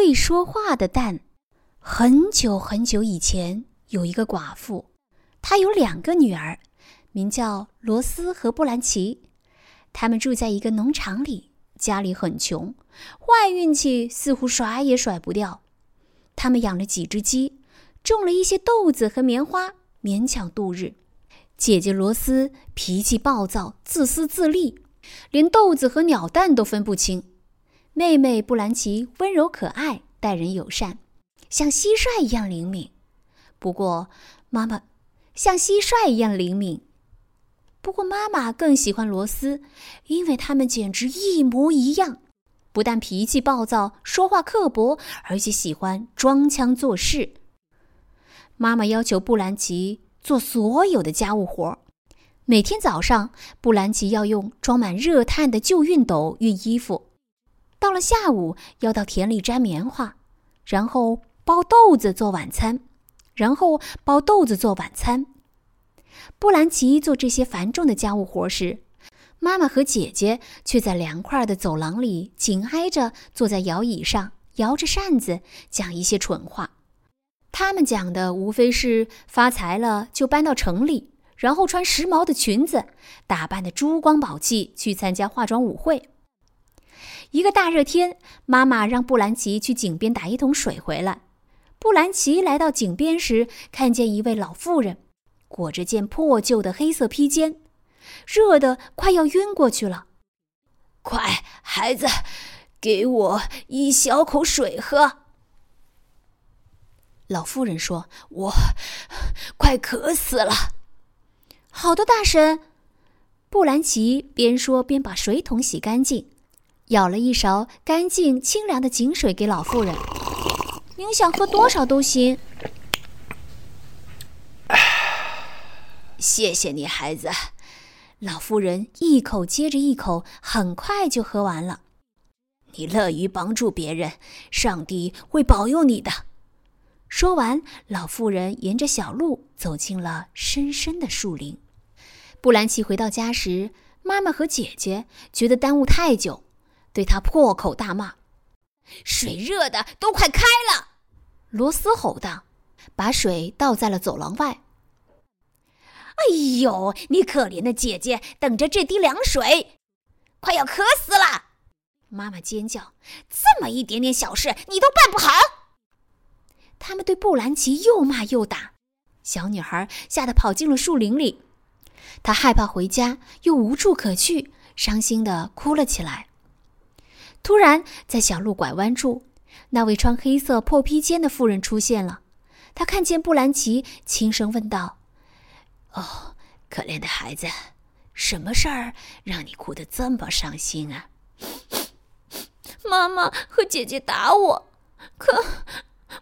会说话的蛋。很久很久以前，有一个寡妇，她有两个女儿，名叫罗斯和布兰奇。他们住在一个农场里，家里很穷，坏运气似乎甩也甩不掉。他们养了几只鸡，种了一些豆子和棉花，勉强度日。姐姐罗斯脾气暴躁，自私自利，连豆子和鸟蛋都分不清。妹妹布兰奇温柔可爱，待人友善，像蟋蟀一样灵敏。不过，妈妈像蟋蟀一样灵敏。不过，妈妈更喜欢罗斯，因为他们简直一模一样。不但脾气暴躁，说话刻薄，而且喜欢装腔作势。妈妈要求布兰奇做所有的家务活每天早上，布兰奇要用装满热炭的旧熨斗熨衣服；到了下午，要到田里摘棉花，然后包豆子做晚餐，然后包豆子做晚餐。布兰奇做这些繁重的家务活时，妈妈和姐姐却在凉快的走廊里紧挨着，坐在摇椅上，摇着扇子，讲一些蠢话。他们讲的无非是发财了就搬到城里，然后穿时髦的裙子，打扮的珠光宝气去参加化妆舞会。一个大热天，妈妈让布兰奇去井边打一桶水回来。布兰奇来到井边时，看见一位老妇人，裹着件破旧的黑色披肩。热得快要晕过去了，快，孩子，给我一小口水喝。老妇人说：“我快渴死了。”好的，大神。布兰奇边说边把水桶洗干净，舀了一勺干净清凉的井水给老妇人。您想喝多少都行。谢谢你，孩子。老妇人一口接着一口，很快就喝完了。你乐于帮助别人，上帝会保佑你的。说完，老妇人沿着小路走进了深深的树林。布兰奇回到家时，妈妈和姐姐觉得耽误太久，对他破口大骂：“水热的都快开了！”罗斯吼道，把水倒在了走廊外。哎呦，你可怜的姐姐，等着这滴凉水，快要渴死了！妈妈尖叫：“这么一点点小事，你都办不好！”他们对布兰奇又骂又打，小女孩吓得跑进了树林里。她害怕回家，又无处可去，伤心的哭了起来。突然，在小路拐弯处，那位穿黑色破披肩的妇人出现了。她看见布兰奇，轻声问道。哦，可怜的孩子，什么事儿让你哭得这么伤心啊？妈妈和姐姐打我，可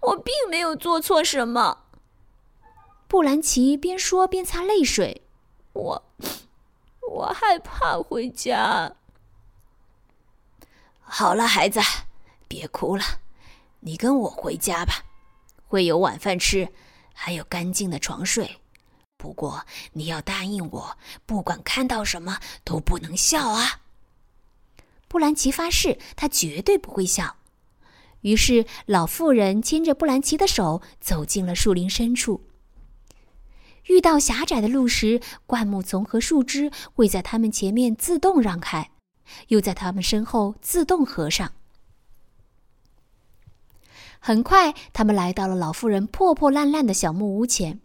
我并没有做错什么。布兰奇边说边擦泪水。我，我害怕回家。好了，孩子，别哭了，你跟我回家吧，会有晚饭吃，还有干净的床睡。不过你要答应我，不管看到什么都不能笑啊！布兰奇发誓，他绝对不会笑。于是，老妇人牵着布兰奇的手走进了树林深处。遇到狭窄的路时，灌木丛和树枝会在他们前面自动让开，又在他们身后自动合上。很快，他们来到了老妇人破破烂烂的小木屋前。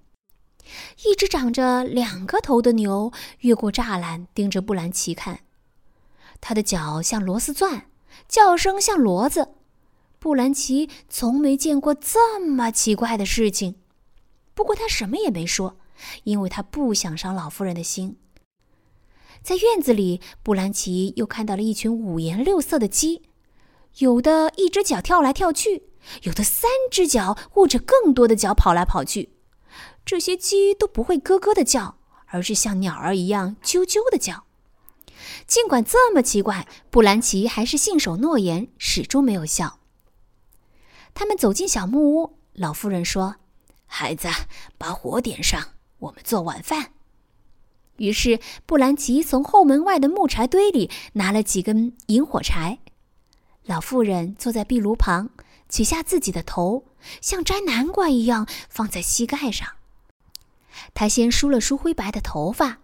一只长着两个头的牛越过栅栏，盯着布兰奇看。它的脚像螺丝钻，叫声像骡子。布兰奇从没见过这么奇怪的事情，不过他什么也没说，因为他不想伤老妇人的心。在院子里，布兰奇又看到了一群五颜六色的鸡，有的一只脚跳来跳去，有的三只脚或者更多的脚跑来跑去。这些鸡都不会咯咯的叫，而是像鸟儿一样啾啾的叫。尽管这么奇怪，布兰奇还是信守诺言，始终没有笑。他们走进小木屋，老妇人说：“孩子，把火点上，我们做晚饭。”于是布兰奇从后门外的木柴堆里拿了几根引火柴。老妇人坐在壁炉旁，取下自己的头，像摘南瓜一样放在膝盖上。他先梳了梳灰白的头发，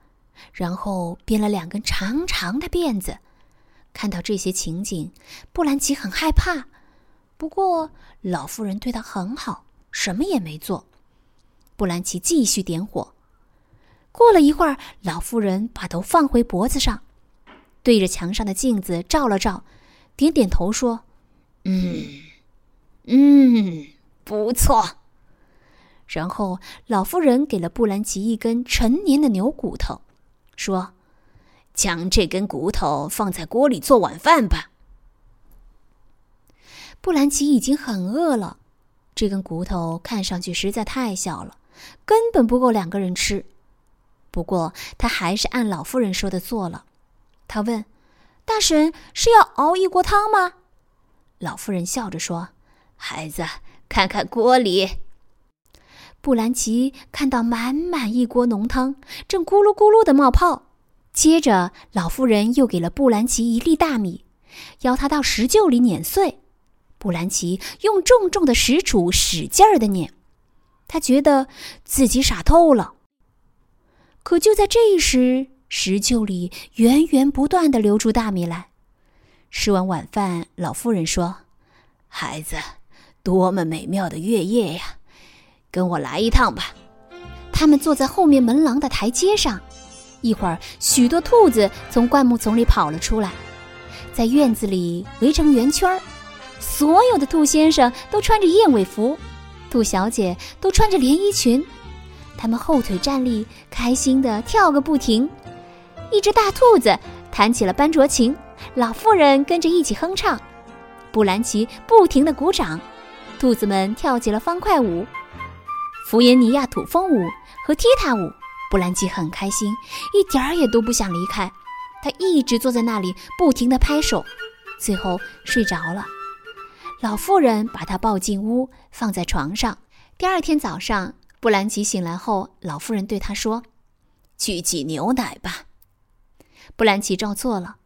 然后编了两根长长的辫子。看到这些情景，布兰奇很害怕。不过老妇人对他很好，什么也没做。布兰奇继续点火。过了一会儿，老妇人把头放回脖子上，对着墙上的镜子照了照，点点头说：“嗯，嗯，不错。”然后老妇人给了布兰奇一根陈年的牛骨头，说：“将这根骨头放在锅里做晚饭吧。”布兰奇已经很饿了，这根骨头看上去实在太小了，根本不够两个人吃。不过他还是按老妇人说的做了。他问：“大婶是要熬一锅汤吗？”老妇人笑着说：“孩子，看看锅里。”布兰奇看到满满一锅浓汤，正咕噜咕噜的冒泡。接着，老妇人又给了布兰奇一粒大米，要他到石臼里碾碎。布兰奇用重重的石杵使劲儿的碾，他觉得自己傻透了。可就在这时，石臼里源源不断的流出大米来。吃完晚饭，老妇人说：“孩子，多么美妙的月夜呀！跟我来一趟吧。”他们坐在后面门廊的台阶上。一会儿，许多兔子从灌木丛里跑了出来，在院子里围成圆圈儿。所有的兔先生都穿着燕尾服，兔小姐都穿着连衣裙。他们后腿站立，开心的跳个不停。一只大兔子弹起了班卓琴，老妇人跟着一起哼唱。布兰奇不停地鼓掌，兔子们跳起了方块舞、弗耶尼亚土风舞和踢踏舞。布兰奇很开心，一点儿也都不想离开。他一直坐在那里，不停地拍手，最后睡着了。老妇人把他抱进屋，放在床上。第二天早上。布兰奇醒来后，老妇人对他说：“去挤牛奶吧。”布兰奇照做了。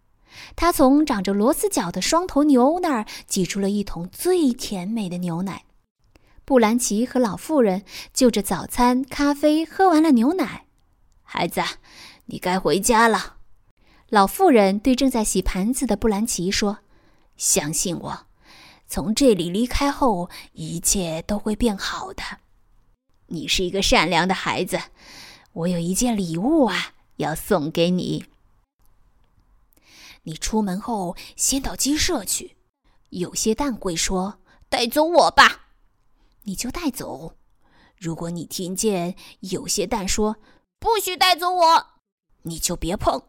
他从长着螺丝脚的双头牛那儿挤出了一桶最甜美的牛奶。布兰奇和老妇人就着早餐、咖啡喝完了牛奶。孩子，你该回家了。老妇人对正在洗盘子的布兰奇说：“相信我，从这里离开后，一切都会变好的。”你是一个善良的孩子，我有一件礼物啊，要送给你。你出门后先到鸡舍去，有些蛋会说：“带走我吧。”你就带走。如果你听见有些蛋说：“不许带走我”，你就别碰。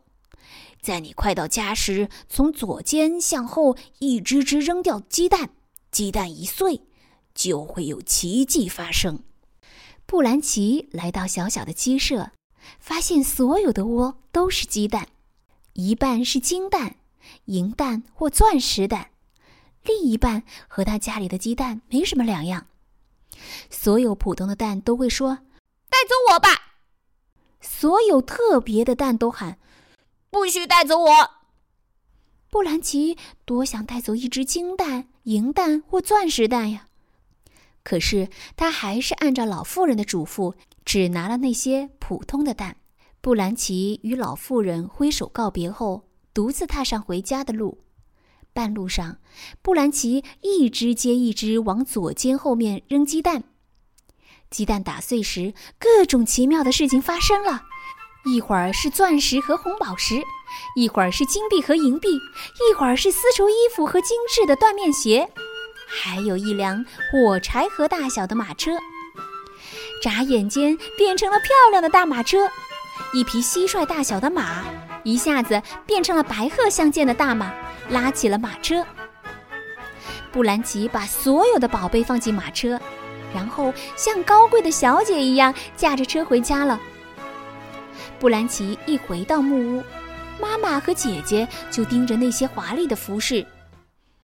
在你快到家时，从左肩向后一只只扔掉鸡蛋，鸡蛋一碎，就会有奇迹发生。布兰奇来到小小的鸡舍，发现所有的窝都是鸡蛋，一半是金蛋、银蛋或钻石蛋，另一半和他家里的鸡蛋没什么两样。所有普通的蛋都会说：“带走我吧。”所有特别的蛋都喊：“不许带走我。”布兰奇多想带走一只金蛋、银蛋或钻石蛋呀！可是他还是按照老妇人的嘱咐，只拿了那些普通的蛋。布兰奇与老妇人挥手告别后，独自踏上回家的路。半路上，布兰奇一只接一只往左肩后面扔鸡蛋。鸡蛋打碎时，各种奇妙的事情发生了：一会儿是钻石和红宝石，一会儿是金币和银币，一会儿是丝绸衣服和精致的缎面鞋。还有一辆火柴盒大小的马车，眨眼间变成了漂亮的大马车；一匹蟋蟀大小的马，一下子变成了白鹤相间的大马，拉起了马车。布兰奇把所有的宝贝放进马车，然后像高贵的小姐一样驾着车回家了。布兰奇一回到木屋，妈妈和姐姐就盯着那些华丽的服饰。